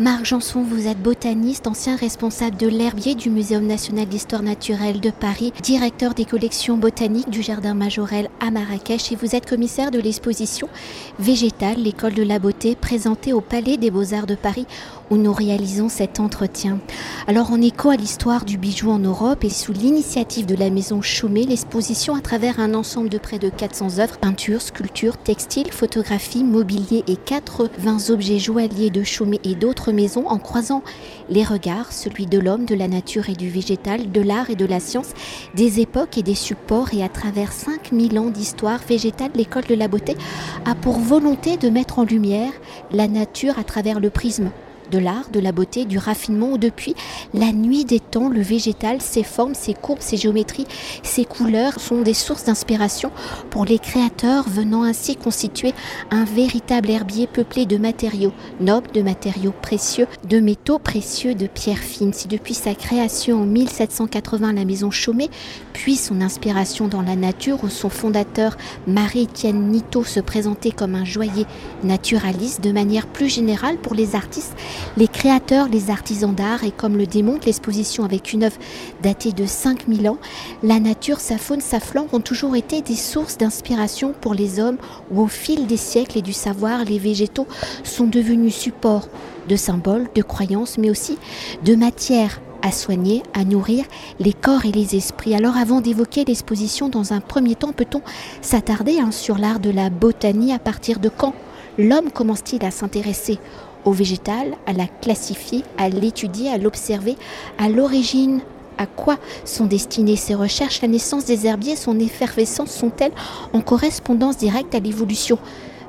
Marc Janson, vous êtes botaniste, ancien responsable de l'herbier du Muséum national d'histoire naturelle de Paris, directeur des collections botaniques du Jardin Majorel à Marrakech et vous êtes commissaire de l'exposition Végétale, l'école de la beauté, présentée au Palais des Beaux-Arts de Paris où nous réalisons cet entretien. Alors en écho à l'histoire du bijou en Europe et sous l'initiative de la maison Chaumet, l'exposition à travers un ensemble de près de 400 œuvres, peintures, sculptures, textiles, photographies, mobilier et 80 objets joailliers de Chaumet et d'autres maisons en croisant les regards, celui de l'homme, de la nature et du végétal, de l'art et de la science, des époques et des supports et à travers 5000 ans d'histoire végétale, l'école de la beauté a pour volonté de mettre en lumière la nature à travers le prisme de l'art, de la beauté, du raffinement, où depuis la nuit des temps, le végétal, ses formes, ses courbes, ses géométries, ses couleurs sont des sources d'inspiration pour les créateurs, venant ainsi constituer un véritable herbier peuplé de matériaux nobles, de matériaux précieux, de métaux précieux, de pierres fines. Si depuis sa création en 1780, la maison Chaumet puis son inspiration dans la nature, où son fondateur Marie-Étienne Nito se présentait comme un joaillier naturaliste de manière plus générale pour les artistes, les créateurs, les artisans d'art, et comme le démontre l'exposition avec une œuvre datée de 5000 ans, la nature, sa faune, sa flore ont toujours été des sources d'inspiration pour les hommes, où au fil des siècles et du savoir, les végétaux sont devenus supports de symboles, de croyances, mais aussi de matières à soigner, à nourrir les corps et les esprits. Alors avant d'évoquer l'exposition, dans un premier temps, peut-on s'attarder hein, sur l'art de la botanie? À partir de quand l'homme commence-t-il à s'intéresser au végétal, à la classifier, à l'étudier, à l'observer, à l'origine à quoi sont destinées ces recherches La naissance des herbiers, son effervescence sont-elles en correspondance directe à l'évolution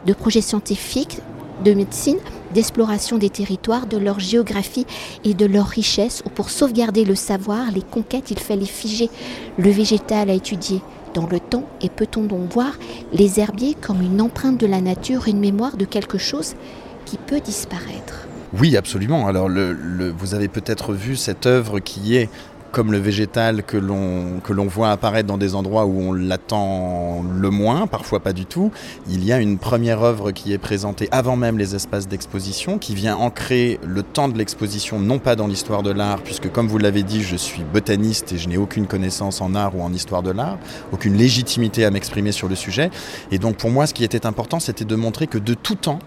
de projets scientifiques, de médecine, d'exploration des territoires, de leur géographie et de leur richesse, où pour sauvegarder le savoir, les conquêtes, il fallait figer le végétal à étudier dans le temps, et peut-on donc voir les herbiers comme une empreinte de la nature, une mémoire de quelque chose qui peut disparaître oui, absolument. Alors, vous avez peut-être vu cette œuvre qui est comme le végétal que l'on que l'on voit apparaître dans des endroits où on l'attend le moins, parfois pas du tout. Il y a une première œuvre qui est présentée avant même les espaces d'exposition, qui vient ancrer le temps de l'exposition non pas dans l'histoire de l'art, puisque comme vous l'avez dit, je suis botaniste et je n'ai aucune connaissance en art ou en histoire de l'art, aucune légitimité à m'exprimer sur le sujet. Et donc pour moi, ce qui était important, c'était de montrer que de tout temps,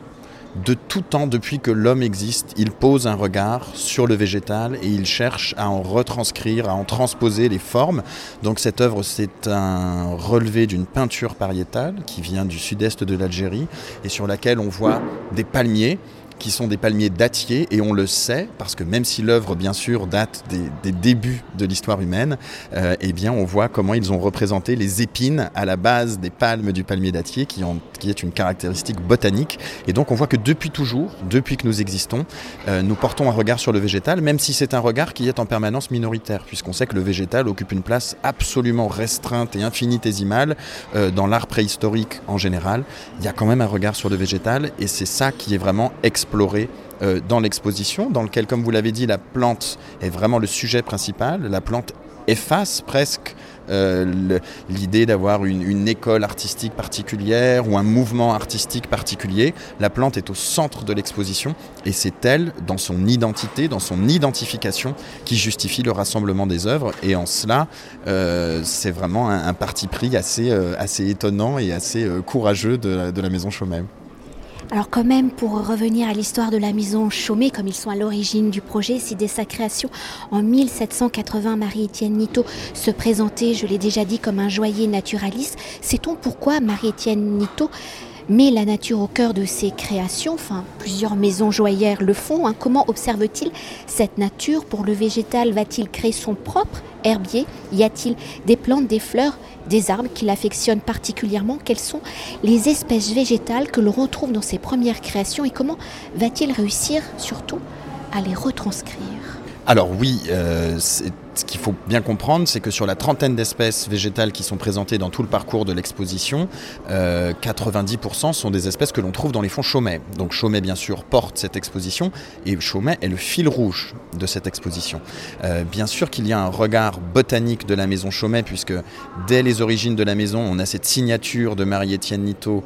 de tout temps, depuis que l'homme existe, il pose un regard sur le végétal et il cherche à en retranscrire, à en transposer les formes. Donc cette œuvre, c'est un relevé d'une peinture pariétale qui vient du sud-est de l'Algérie et sur laquelle on voit des palmiers qui sont des palmiers dattiers, et on le sait, parce que même si l'œuvre, bien sûr, date des, débuts de l'histoire humaine, euh, eh bien, on voit comment ils ont représenté les épines à la base des palmes du palmier dattier, qui, ont, qui est une caractéristique botanique. Et donc, on voit que depuis toujours, depuis que nous existons, euh, nous portons un regard sur le végétal, même si c'est un regard qui est en permanence minoritaire, puisqu'on sait que le végétal occupe une place absolument restreinte et infinitésimale euh, dans l'art préhistorique en général. Il y a quand même un regard sur le végétal, et c'est ça qui est vraiment exploré euh, dans l'exposition, dans lequel, comme vous l'avez dit, la plante est vraiment le sujet principal. La plante efface presque euh, l'idée d'avoir une, école artistique particulière ou un mouvement artistique particulier. La plante est au centre de l'exposition et c'est elle, dans son identité, dans son identification, qui justifie le rassemblement des œuvres. Et en cela, euh, c'est vraiment un, parti pris assez, assez étonnant et assez courageux de, de la maison Chaumet. Alors quand même, pour revenir à l'histoire de la maison Chaumet, comme ils sont à l'origine du projet, si dès sa création en 1780, Marie-Étienne Nito se présentait, je l'ai déjà dit, comme un joaillier naturaliste, sait-on pourquoi Marie-Étienne Nito met la nature au cœur de ses créations? Enfin, plusieurs maisons joaillères le font. Hein. Comment observe-t-il cette nature? Pour le végétal, va-t-il créer son propre herbier? Y a-t-il des plantes, des fleurs, des arbres qu'il affectionne particulièrement? Quelles sont les espèces végétales que l'on retrouve dans ses premières créations et comment va-t-il réussir surtout à les retranscrire? Alors oui, euh, ce qu'il faut bien comprendre, c'est que sur la trentaine d'espèces végétales qui sont présentées dans tout le parcours de l'exposition, 90% euh, sont des espèces que l'on trouve dans les fonds Chaumet. Donc Chaumet, bien sûr, porte cette exposition et Chaumet est le fil rouge de cette exposition. Euh, bien sûr qu'il y a un regard botanique de la maison Chaumet, puisque dès les origines de la maison, on a cette signature de Marie-Étienne Nito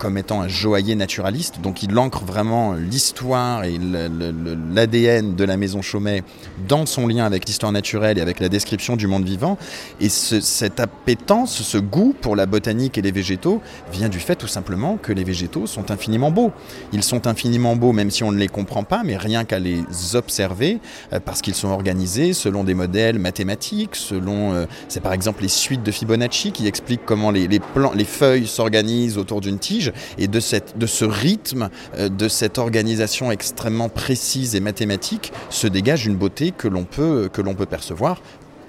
comme étant un joaillier naturaliste. Donc il ancre vraiment l'histoire et l'ADN de la maison Chaumet dans son lien avec l'histoire naturelle et avec la description du monde vivant. Et cette appétence, ce goût pour la botanique et les végétaux vient du fait tout simplement que les végétaux sont infiniment beaux. Ils sont infiniment beaux même si on ne les comprend pas, mais rien qu'à les observer, euh, parce qu'ils sont organisés selon des modèles mathématiques, selon, euh, c'est par exemple les suites de Fibonacci qui expliquent comment les, les, les feuilles s'organisent autour d'une tige, et de, ce rythme, euh, de cette organisation extrêmement précise et mathématique, se dégage une beauté que l'on peut percevoir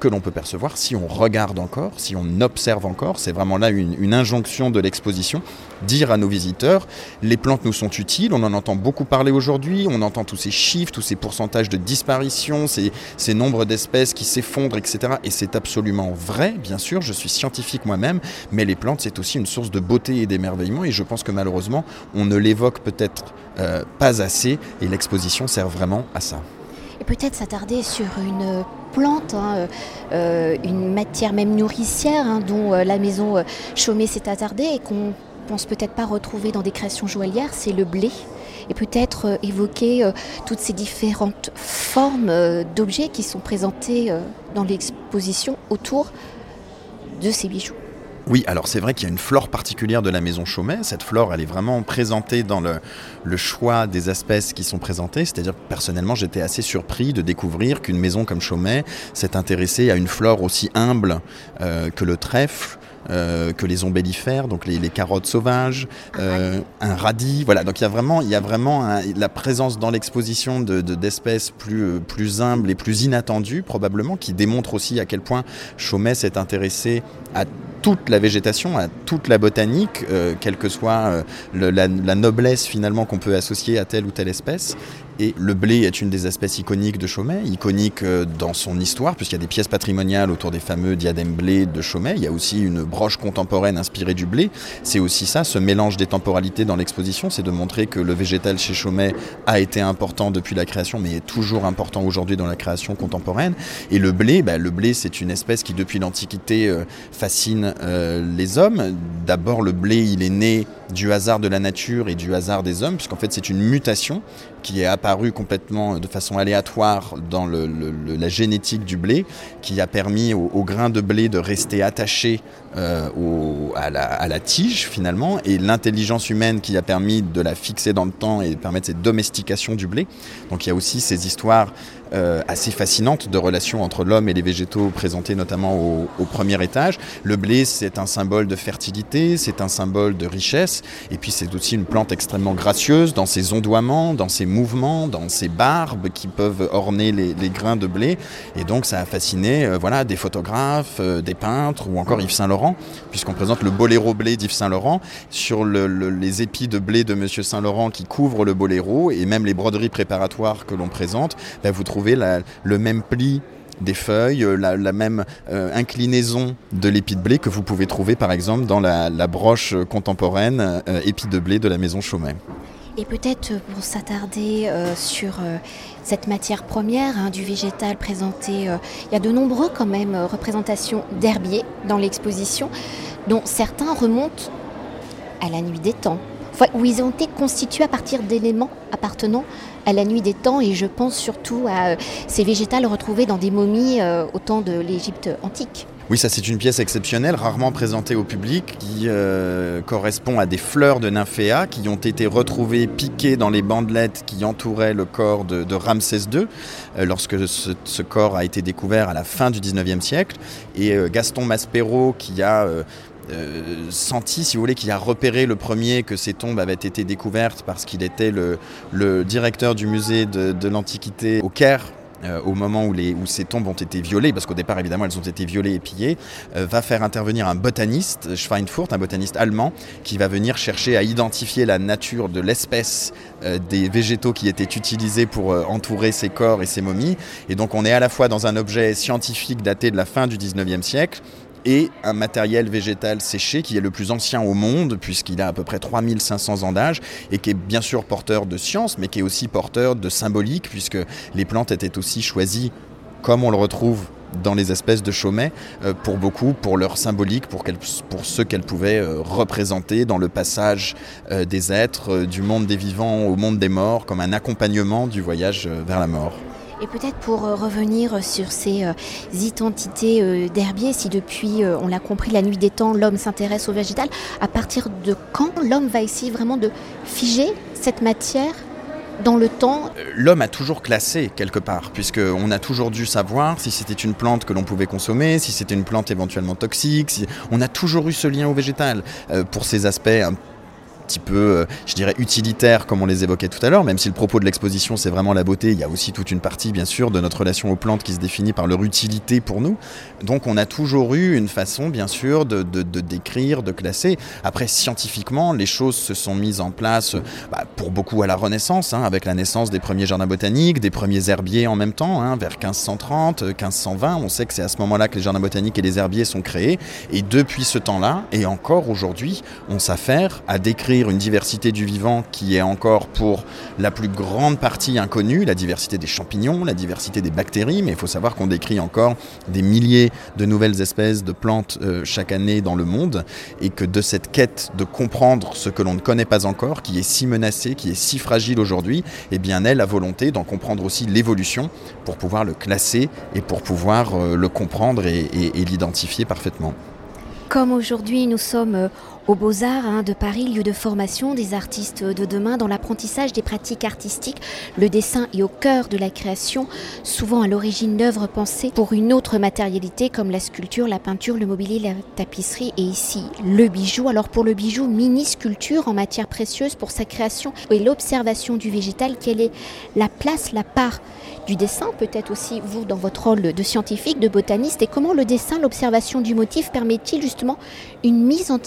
que l'on peut percevoir si on regarde encore, si on observe encore. C'est vraiment là une, injonction de l'exposition. Dire à nos visiteurs, les plantes nous sont utiles, on en entend beaucoup parler aujourd'hui, on entend tous ces chiffres, tous ces pourcentages de disparition, ces, nombres d'espèces qui s'effondrent, etc. Et c'est absolument vrai, bien sûr, je suis scientifique moi-même, mais les plantes, c'est aussi une source de beauté et d'émerveillement, et je pense que malheureusement, on ne l'évoque peut-être euh, pas assez, et l'exposition sert vraiment à ça. Peut-être s'attarder sur une plante, hein, euh, euh, une matière même nourricière hein, dont euh, la maison Chaumet s'est attardée et qu'on pense peut-être pas retrouver dans des créations joaillières, c'est le blé. Et peut-être évoquer toutes ces différentes formes d'objets qui sont présentés dans l'exposition autour de ces bijoux. Oui, alors c'est vrai qu'il y a une flore particulière de la maison Chaumet. Cette flore, elle est vraiment présentée dans le, choix des espèces qui sont présentées. C'est-à-dire, personnellement, j'étais assez surpris de découvrir qu'une maison comme Chaumet s'est intéressée à une flore aussi humble euh, que le trèfle, euh, que les ombellifères, donc les, carottes sauvages, euh, un radis. Voilà, donc il y a vraiment, il y a vraiment la présence dans l'exposition d'espèces de, plus, plus humbles et plus inattendues, probablement, qui démontre aussi à quel point Chaumet s'est intéressé à toute la végétation, à toute la botanique, quelle que soit la, noblesse finalement qu'on peut associer à telle ou telle espèce. Et le blé est une des espèces iconiques de Chaumet, iconique euh, dans son histoire, puisqu'il y a des pièces patrimoniales autour des fameux diadèmes blé de Chaumet. Il y a aussi une broche contemporaine inspirée du blé. C'est aussi ça, ce mélange des temporalités dans l'exposition, c'est de montrer que le végétal chez Chaumet a été important depuis la création, mais est toujours important aujourd'hui dans la création contemporaine. Et le blé, bah, le blé, c'est une espèce qui depuis l'Antiquité euh, fascine euh, les hommes. D'abord, le blé, il est né du hasard de la nature et du hasard des hommes, puisqu'en fait c'est une mutation qui est apparue complètement de façon aléatoire dans la génétique du blé, qui a permis au, grain de blé de rester attaché euh, à, la, tige finalement, et l'intelligence humaine qui a permis de la fixer dans le temps et de permettre cette domestication du blé. Donc il y a aussi ces histoires euh, assez fascinantes de relations entre l'homme et les végétaux présentées notamment au, premier étage. Le blé, c'est un symbole de fertilité, c'est un symbole de richesse, et puis c'est aussi une plante extrêmement gracieuse dans ses ondoiements, dans ses mouvements, dans ses barbes qui peuvent orner les, grains de blé. Et donc ça a fasciné euh, voilà, des photographes, euh, des peintres ou encore Yves Saint-Laurent, puisqu'on présente le boléro blé d'Yves Saint-Laurent sur les épis de blé de Monsieur Saint-Laurent qui couvrent le boléro et même les broderies préparatoires que l'on présente, ben, vous trouvez le même pli des feuilles, euh, la, même inclinaison de l'épi de blé que vous pouvez trouver par exemple dans la, broche contemporaine épi de blé de la maison Chaumet. Et peut-être pour s'attarder euh, sur euh, cette matière première hein, du végétal présenté, euh, il y a de nombreux quand même représentations d'herbiers dans l'exposition, dont certains remontent à la nuit des temps, où ils ont été constitués à partir d'éléments appartenant à la nuit des temps, et je pense surtout à ces végétales retrouvés dans des momies au temps de l'Égypte antique. Oui, ça c'est une pièce exceptionnelle, rarement présentée au public, qui euh, correspond à des fleurs de nymphéa qui ont été retrouvées piquées dans les bandelettes qui entouraient le corps de, Ramsès II, euh, lorsque ce, corps a été découvert à la fin du 19e siècle. Et euh, Gaston Maspero, qui a senti, si vous voulez, qui a repéré le premier que ces tombes avaient été découvertes parce qu'il était le, directeur du musée de l'Antiquité au Caire euh, au moment où, les, où ces tombes ont été violées, parce qu'au départ évidemment elles ont été violées et pillées, euh, va faire intervenir un botaniste, Schweinfurt, un botaniste allemand, qui va venir chercher à identifier la nature de l'espèce euh, des végétaux qui étaient utilisés pour entourer ces corps et ces momies. Et donc on est à la fois dans un objet scientifique daté de la fin du 19e siècle, et un matériel végétal séché qui est le plus ancien au monde puisqu'il a à peu près 3500 ans d'âge et qui est bien sûr porteur de science mais qui est aussi porteur de symbolique puisque les plantes étaient aussi choisies comme on le retrouve dans les espèces de Chaumet, pour beaucoup, pour leur symbolique, pour, pour ce qu'elles pouvaient représenter dans le passage des êtres du monde des vivants au monde des morts, comme un accompagnement du voyage vers la mort. Et peut-être pour euh, revenir sur ces euh, identités euh, d'herbier, si depuis, on l'a compris, la nuit des temps, l'homme s'intéresse au végétal, à partir de quand l'homme va essayer vraiment de figer cette matière dans le temps? L'homme a toujours classé quelque part, puisqu'on a toujours dû savoir si c'était une plante que l'on pouvait consommer, si c'était une plante éventuellement toxique. On a toujours eu ce lien au végétal. pour ces aspects petit peu, euh, je dirais, utilitaire comme on les évoquait tout à l'heure, même si le propos de l'exposition c'est vraiment la beauté, il y a aussi toute une partie bien sûr de notre relation aux plantes qui se définit par leur utilité pour nous. Donc on a toujours eu une façon bien sûr de, décrire, de classer. Après scientifiquement, les choses se sont mises en place bah, pour beaucoup à la Renaissance, hein, avec la naissance des premiers jardins botaniques, des premiers herbiers en même temps, hein, vers 1530, 1520. On sait que c'est à ce moment-là que les jardins botaniques et les herbiers sont créés. Et depuis ce temps-là, et encore aujourd'hui, on s'affaire à décrire une diversité du vivant qui est encore pour la plus grande partie inconnue, la diversité des champignons, la diversité des bactéries, mais il faut savoir qu'on décrit encore des milliers de nouvelles espèces de plantes euh, chaque année dans le monde, et que de cette quête de comprendre ce que l'on ne connaît pas encore, qui est si menacé, qui est si fragile aujourd'hui, eh bien elle a volonté d'en comprendre aussi l'évolution pour pouvoir le classer et pour pouvoir euh, le comprendre et l'identifier parfaitement. Comme aujourd'hui nous sommes euh, aux Beaux-Arts de Paris, lieu de formation des artistes de demain dans l'apprentissage des pratiques artistiques. Le dessin est au cœur de la création, souvent à l'origine d'œuvres pensées pour une autre matérialité comme la sculpture, la peinture, le mobilier, la tapisserie et ici le bijou. Alors pour le bijou, mini-sculpture en matière précieuse pour sa création et l'observation du végétal, quelle est la place, la part du dessin, peut-être aussi vous dans votre rôle de scientifique, de botaniste, et comment le dessin, l'observation du motif permet-il justement une mise en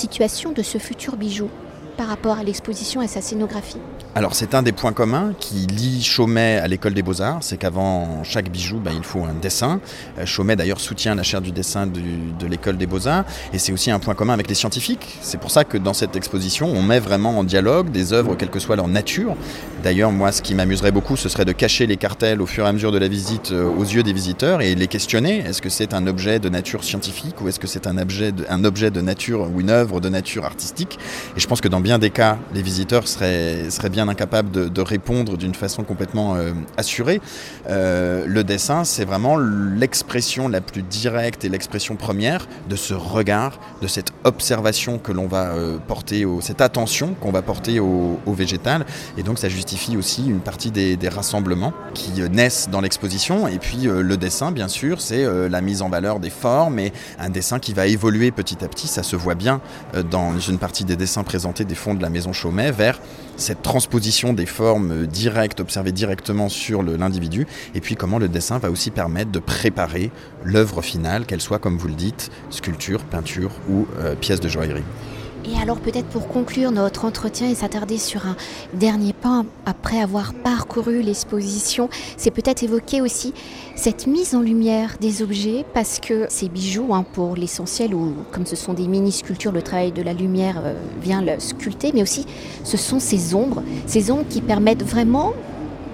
situation de ce futur bijou par rapport à l'exposition et sa scénographie alors c'est un des points communs qui lie Chaumet à l'école des beaux-arts, c'est qu'avant chaque bijou, ben, il faut un dessin. Euh, Chaumet d'ailleurs soutient la chaire du dessin de l'école des beaux-arts, et c'est aussi un point commun avec les scientifiques. C'est pour ça que dans cette exposition, on met vraiment en dialogue des œuvres, quelle que soit leur nature. D'ailleurs, moi, ce qui m'amuserait beaucoup, ce serait de cacher les cartels au fur et à mesure de la visite euh, aux yeux des visiteurs et les questionner. Est-ce que c'est un objet de nature scientifique ou est-ce que c'est un objet, de, un objet de nature ou une œuvre de nature artistique? Et je pense que dans bien des cas, les visiteurs seraient, seraient bien incapable de, répondre d'une façon complètement euh, assurée. Euh, le dessin, c'est vraiment l'expression la plus directe et l'expression première de ce regard, de cette observation que l'on va euh, porter, au, cette attention qu'on va porter au, végétal. Et donc ça justifie aussi une partie des, rassemblements qui naissent dans l'exposition. Et puis le dessin, bien sûr, c'est la mise en valeur des formes et un dessin qui va évoluer petit à petit. Ça se voit bien dans une partie des dessins présentés des fonds de la maison Chaumet vers cette transposition des formes directes, observées directement sur l'individu, et puis comment le dessin va aussi permettre de préparer l'œuvre finale, qu'elle soit, comme vous le dites, sculpture, peinture ou euh, pièce de joaillerie. Et alors peut-être pour conclure notre entretien et s'attarder sur un dernier point, après avoir parcouru l'exposition, c'est peut-être évoquer aussi cette mise en lumière des objets, parce que ces bijoux, hein, pour l'essentiel, ou comme ce sont des mini-sculptures, le travail de la lumière euh, vient le sculpter, mais aussi ce sont ces ombres, ces ombres qui permettent vraiment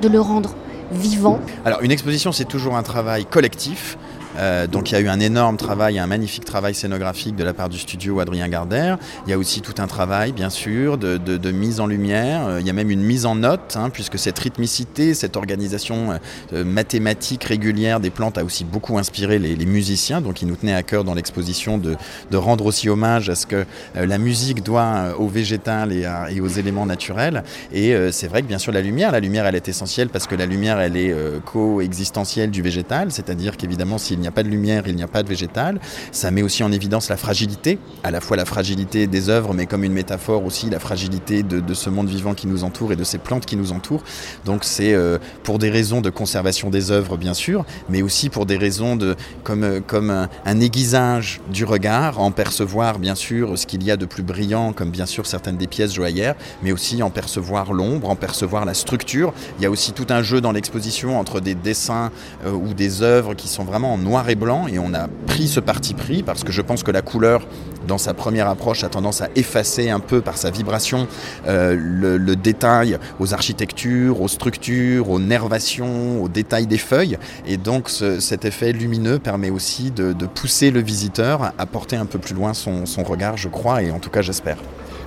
de le rendre vivant. Alors une exposition, c'est toujours un travail collectif. Euh, donc il y a eu un énorme travail, un magnifique travail scénographique de la part du studio Adrien Gardère. Il y a aussi tout un travail, bien sûr, de, mise en lumière. Euh, il y a même une mise en note, hein, puisque cette rythmicité, cette organisation euh, mathématique régulière des plantes a aussi beaucoup inspiré les, musiciens. Donc il nous tenait à cœur dans l'exposition de, rendre aussi hommage à ce que la musique doit au végétal et, et, aux éléments naturels. Et c'est vrai que bien sûr la lumière, la lumière elle est essentielle parce que la lumière elle est coexistentielle du végétal, c'est-à-dire qu'évidemment s'il n'y n'y a pas de lumière, il n'y a pas de végétal. Ça met aussi en évidence la fragilité, à la fois la fragilité des œuvres, mais comme une métaphore aussi la fragilité de, ce monde vivant qui nous entoure et de ces plantes qui nous entourent. Donc c'est euh, pour des raisons de conservation des œuvres, bien sûr, mais aussi pour des raisons de comme, euh, comme un, aiguisage du regard, en percevoir bien sûr ce qu'il y a de plus brillant, comme bien sûr certaines des pièces joaillères, mais aussi en percevoir l'ombre, en percevoir la structure. Il y a aussi tout un jeu dans l'exposition entre des dessins euh, ou des œuvres qui sont vraiment en noir et blanc et on a pris ce parti pris parce que je pense que la couleur dans sa première approche a tendance à effacer un peu par sa vibration euh, le, détail aux architectures, aux structures, aux nervations, aux détails des feuilles et donc cet effet lumineux permet aussi de, pousser le visiteur à porter un peu plus loin son, regard je crois et en tout cas j'espère.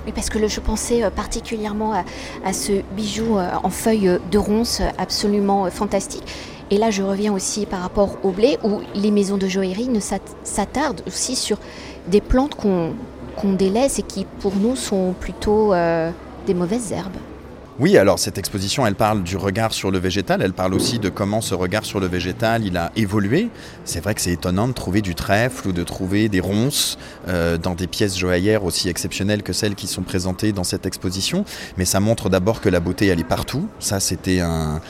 Oui, parce que je pensais euh, particulièrement à, ce bijou euh, en feuilles de ronce absolument fantastique. Et là, je reviens aussi par rapport au blé, où les maisons de joaillerie ne s'attardent aussi sur des plantes qu'on délaisse et qui, pour nous, sont plutôt euh, des mauvaises herbes. Oui, alors cette exposition, elle parle du regard sur le végétal, elle parle aussi de comment ce regard sur le végétal, il a évolué. C'est vrai que c'est étonnant de trouver du trèfle ou de trouver des ronces euh, dans des pièces joaillères aussi exceptionnelles que celles qui sont présentées dans cette exposition, mais ça montre d'abord que la beauté, elle est partout. Ça, c'était un,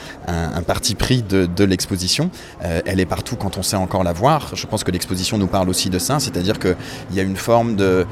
parti pris de, l'exposition. Euh, elle est partout quand on sait encore la voir. Je pense que l'exposition nous parle aussi de ça, c'est-à-dire qu'il y a une forme de,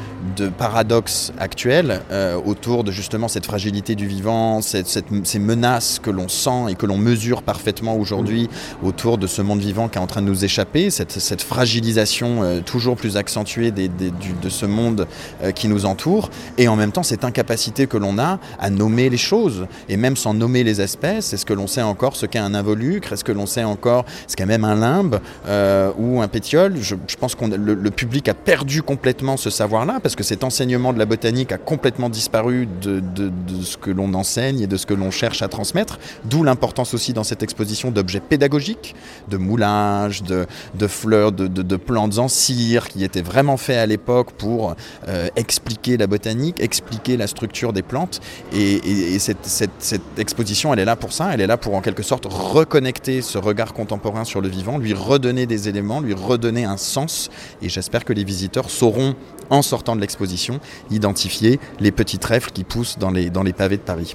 paradoxe actuel euh, autour de justement cette fragilité du vivant, ces menaces que l'on sent et que l'on mesure parfaitement aujourd'hui autour de ce monde vivant qui est en train de nous échapper, cette, fragilisation euh, toujours plus accentuée de ce monde euh, qui nous entoure, et en même temps cette incapacité que l'on a à nommer les choses, et même sans nommer les espèces, est-ce que l'on sait encore ce qu'est un involucre, est-ce que l'on sait encore ce qu'est même un limbe euh, ou un pétiole? Je, pense que le, le, public a perdu complètement ce savoir-là, parce que cet enseignement de la botanique a complètement disparu de ce que l'on enseigne et de ce que l'on cherche à transmettre, d'où l'importance aussi dans cette exposition d'objets pédagogiques, de moulages, de, fleurs, de, plantes en cire, qui étaient vraiment faits à l'époque pour euh, expliquer la botanique, expliquer la structure des plantes. Et, cette, exposition, elle est là pour ça, elle est là pour en quelque sorte reconnecter ce regard contemporain sur le vivant, lui redonner des éléments, lui redonner un sens. Et j'espère que les visiteurs sauront, en sortant de l'exposition, identifier les petits trèfles qui poussent dans les pavés de Paris.